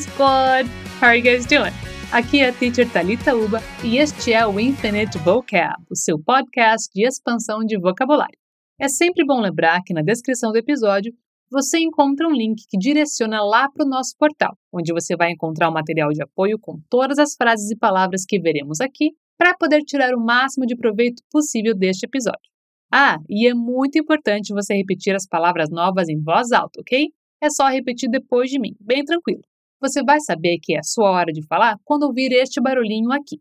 Squad! How are you guys doing? Aqui é a Teacher Talita Uba e este é o Infinite Vocab, o seu podcast de expansão de vocabulário. É sempre bom lembrar que na descrição do episódio você encontra um link que direciona lá para o nosso portal, onde você vai encontrar um material de apoio com todas as frases e palavras que veremos aqui para poder tirar o máximo de proveito possível deste episódio. Ah, e é muito importante você repetir as palavras novas em voz alta, ok? É só repetir depois de mim, bem tranquilo. Você vai saber que é a sua hora de falar quando ouvir este barulhinho aqui.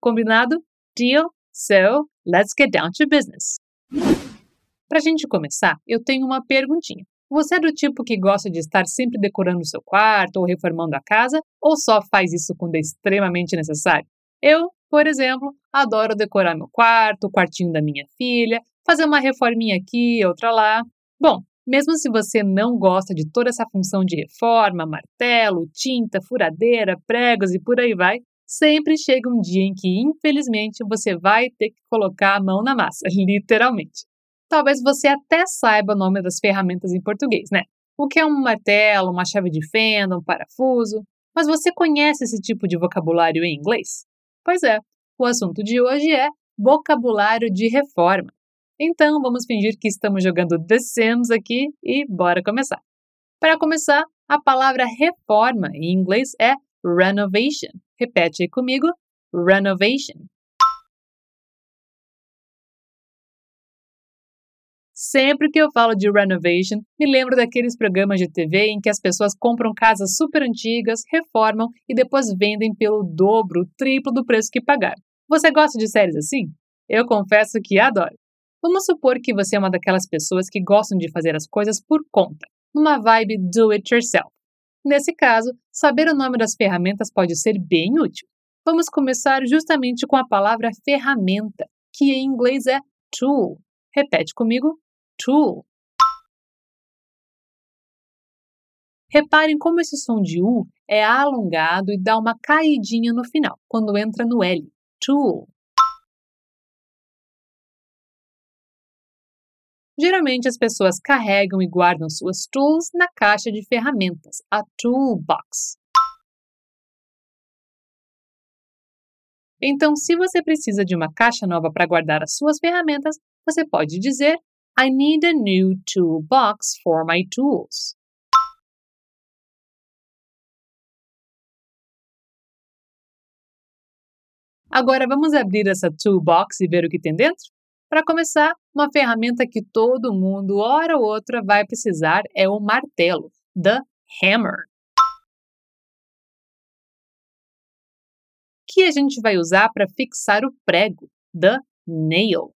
Combinado? Deal? So, let's get down to business. Para a gente começar, eu tenho uma perguntinha. Você é do tipo que gosta de estar sempre decorando seu quarto ou reformando a casa, ou só faz isso quando é extremamente necessário? Eu, por exemplo, adoro decorar meu quarto, o quartinho da minha filha, fazer uma reforminha aqui, outra lá. Bom, mesmo se você não gosta de toda essa função de reforma, martelo, tinta, furadeira, pregos e por aí vai, sempre chega um dia em que, infelizmente, você vai ter que colocar a mão na massa, literalmente. Talvez você até saiba o nome das ferramentas em português, né? O que é um martelo, uma chave de fenda, um parafuso. Mas você conhece esse tipo de vocabulário em inglês? Pois é, o assunto de hoje é vocabulário de reforma. Então, vamos fingir que estamos jogando The Sims aqui e bora começar. Para começar, a palavra reforma em inglês é renovation. Repete aí comigo: renovation. Sempre que eu falo de renovation, me lembro daqueles programas de TV em que as pessoas compram casas super antigas, reformam e depois vendem pelo dobro, triplo do preço que pagaram. Você gosta de séries assim? Eu confesso que adoro. Vamos supor que você é uma daquelas pessoas que gostam de fazer as coisas por conta, numa vibe do it yourself. Nesse caso, saber o nome das ferramentas pode ser bem útil. Vamos começar justamente com a palavra ferramenta, que em inglês é tool. Repete comigo: tool. Reparem como esse som de U é alongado e dá uma caidinha no final, quando entra no L. Tool. Geralmente as pessoas carregam e guardam suas tools na caixa de ferramentas, a toolbox. Então, se você precisa de uma caixa nova para guardar as suas ferramentas, você pode dizer I need a new toolbox for my tools. Agora vamos abrir essa toolbox e ver o que tem dentro? Para começar, uma ferramenta que todo mundo, hora ou outra, vai precisar é o martelo, the hammer. Que a gente vai usar para fixar o prego, the nail.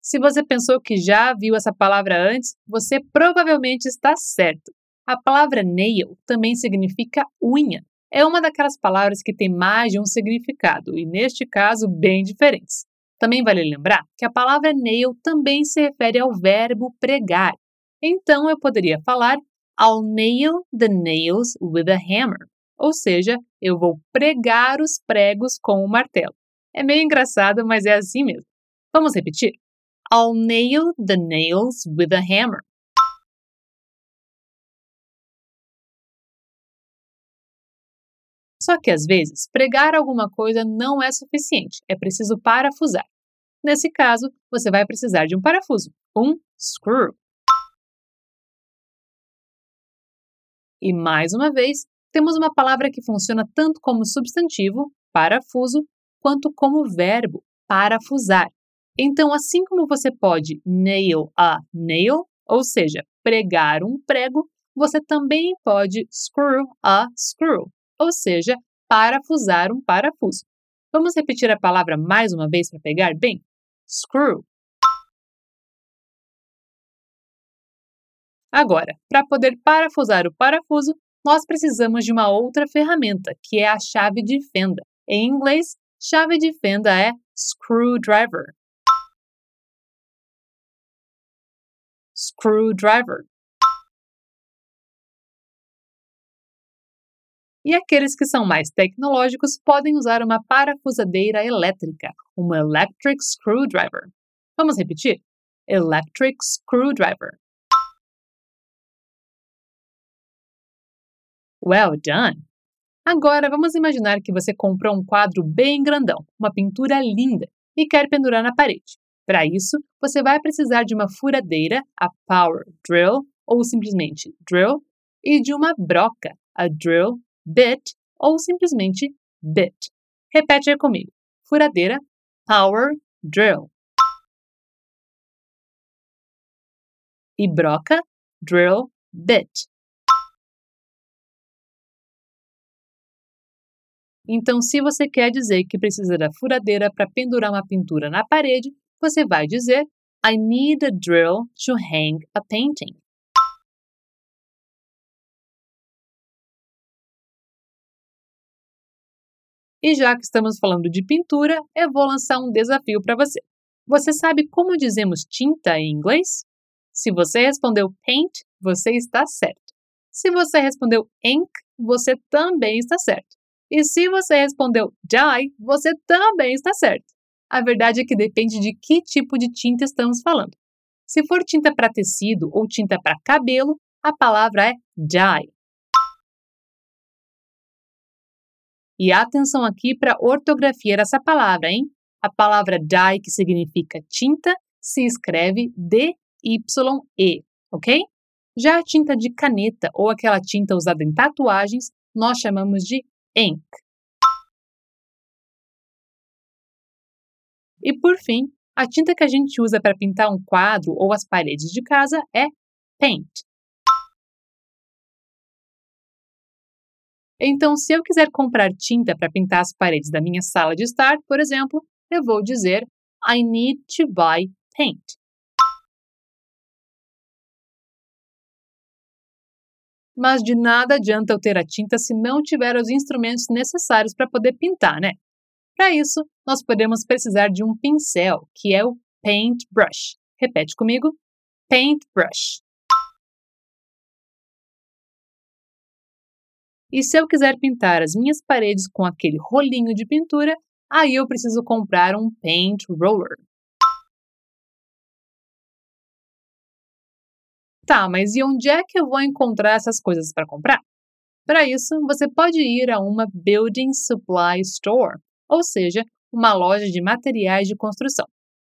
Se você pensou que já viu essa palavra antes, você provavelmente está certo. A palavra nail também significa unha é uma daquelas palavras que tem mais de um significado e, neste caso, bem diferentes. Também vale lembrar que a palavra nail também se refere ao verbo pregar. Então eu poderia falar I'll nail the nails with a hammer. Ou seja, eu vou pregar os pregos com o martelo. É meio engraçado, mas é assim mesmo. Vamos repetir? I'll nail the nails with a hammer. Só que às vezes, pregar alguma coisa não é suficiente, é preciso parafusar. Nesse caso, você vai precisar de um parafuso, um screw. E mais uma vez, temos uma palavra que funciona tanto como substantivo, parafuso, quanto como verbo, parafusar. Então, assim como você pode nail a nail, ou seja, pregar um prego, você também pode screw a screw, ou seja, parafusar um parafuso. Vamos repetir a palavra mais uma vez para pegar bem? Screw. Agora, para poder parafusar o parafuso, nós precisamos de uma outra ferramenta, que é a chave de fenda. Em inglês, chave de fenda é screwdriver. Screwdriver. E aqueles que são mais tecnológicos podem usar uma parafusadeira elétrica, uma electric screwdriver. Vamos repetir? Electric screwdriver. Well done! Agora vamos imaginar que você comprou um quadro bem grandão, uma pintura linda, e quer pendurar na parede. Para isso, você vai precisar de uma furadeira, a power drill, ou simplesmente drill, e de uma broca, a drill bit, ou simplesmente bit. Repete aí comigo. Furadeira, power drill. E broca, drill bit. Então, se você quer dizer que precisa da furadeira para pendurar uma pintura na parede, você vai dizer I need a drill to hang a painting. E já que estamos falando de pintura, eu vou lançar um desafio para você. Você sabe como dizemos tinta em inglês? Se você respondeu paint, você está certo. Se você respondeu ink, você também está certo. E se você respondeu dye, você também está certo. A verdade é que depende de que tipo de tinta estamos falando. Se for tinta para tecido ou tinta para cabelo, a palavra é dye. E atenção aqui para a ortografia dessa palavra, hein? A palavra dye, que significa tinta, se escreve D-Y-E, ok? Já a tinta de caneta ou aquela tinta usada em tatuagens, nós chamamos de ink. E por fim, a tinta que a gente usa para pintar um quadro ou as paredes de casa é paint. Então, se eu quiser comprar tinta para pintar as paredes da minha sala de estar, por exemplo, eu vou dizer I need to buy paint. Mas de nada adianta eu ter a tinta se não tiver os instrumentos necessários para poder pintar, né? Para isso, nós podemos precisar de um pincel, que é o paintbrush. Repete comigo: paintbrush. E se eu quiser pintar as minhas paredes com aquele rolinho de pintura, aí eu preciso comprar um paint roller. Tá, mas e onde é que eu vou encontrar essas coisas para comprar? Para isso, você pode ir a uma Building Supply Store, ou seja, uma loja de materiais de construção.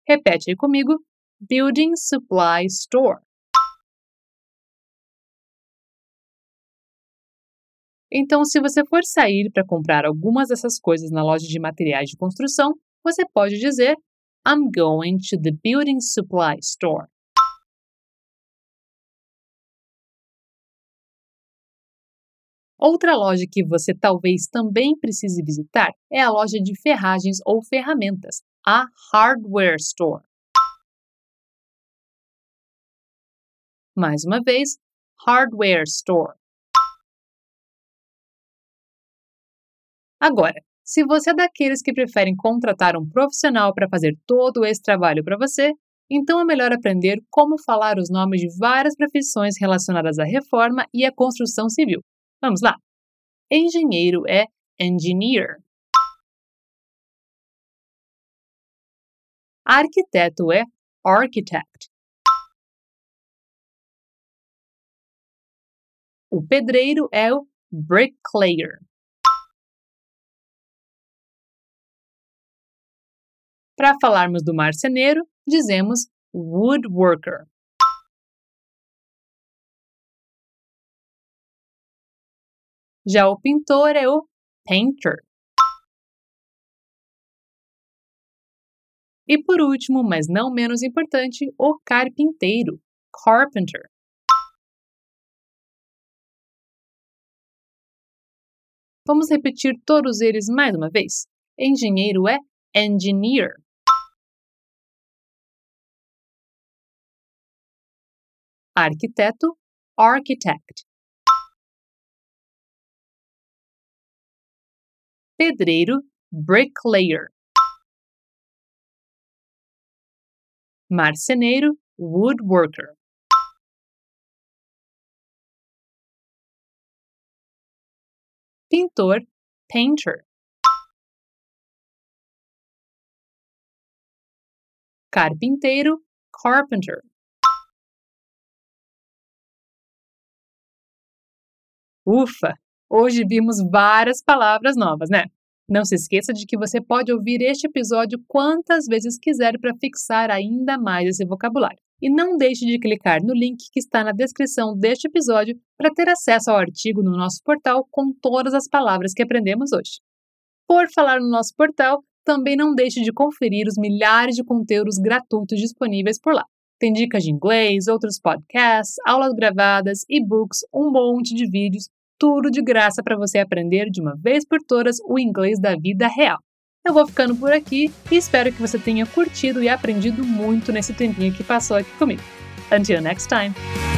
Repete aí comigo: Building Supply Store. Então, se você for sair para comprar algumas dessas coisas na loja de materiais de construção, você pode dizer I'm going to the building supply store. Outra loja que você talvez também precise visitar é a loja de ferragens ou ferramentas, a hardware store. Mais uma vez, hardware store. Agora, se você é daqueles que preferem contratar um profissional para fazer todo esse trabalho para você, então é melhor aprender como falar os nomes de várias profissões relacionadas à reforma e à construção civil. Vamos lá! Engenheiro é engineer. Arquiteto é architect. O pedreiro é o bricklayer. Para falarmos do marceneiro, dizemos woodworker. Já o pintor é o painter. E por último, mas não menos importante, o carpinteiro, carpenter. Vamos repetir todos eles mais uma vez. Engenheiro é engineer. Arquiteto, architect. Pedreiro, bricklayer. Marceneiro, woodworker. Pintor, painter. Carpinteiro, carpenter. Ufa! Hoje vimos várias palavras novas, né? Não se esqueça de que você pode ouvir este episódio quantas vezes quiser para fixar ainda mais esse vocabulário. E não deixe de clicar no link que está na descrição deste episódio para ter acesso ao artigo no nosso portal com todas as palavras que aprendemos hoje. Por falar no nosso portal, também não deixe de conferir os milhares de conteúdos gratuitos disponíveis por lá. Tem dicas de inglês, outros podcasts, aulas gravadas, e-books, um monte de vídeos, tudo de graça para você aprender de uma vez por todas o inglês da vida real. Eu vou ficando por aqui e espero que você tenha curtido e aprendido muito nesse tempinho que passou aqui comigo. Until next time!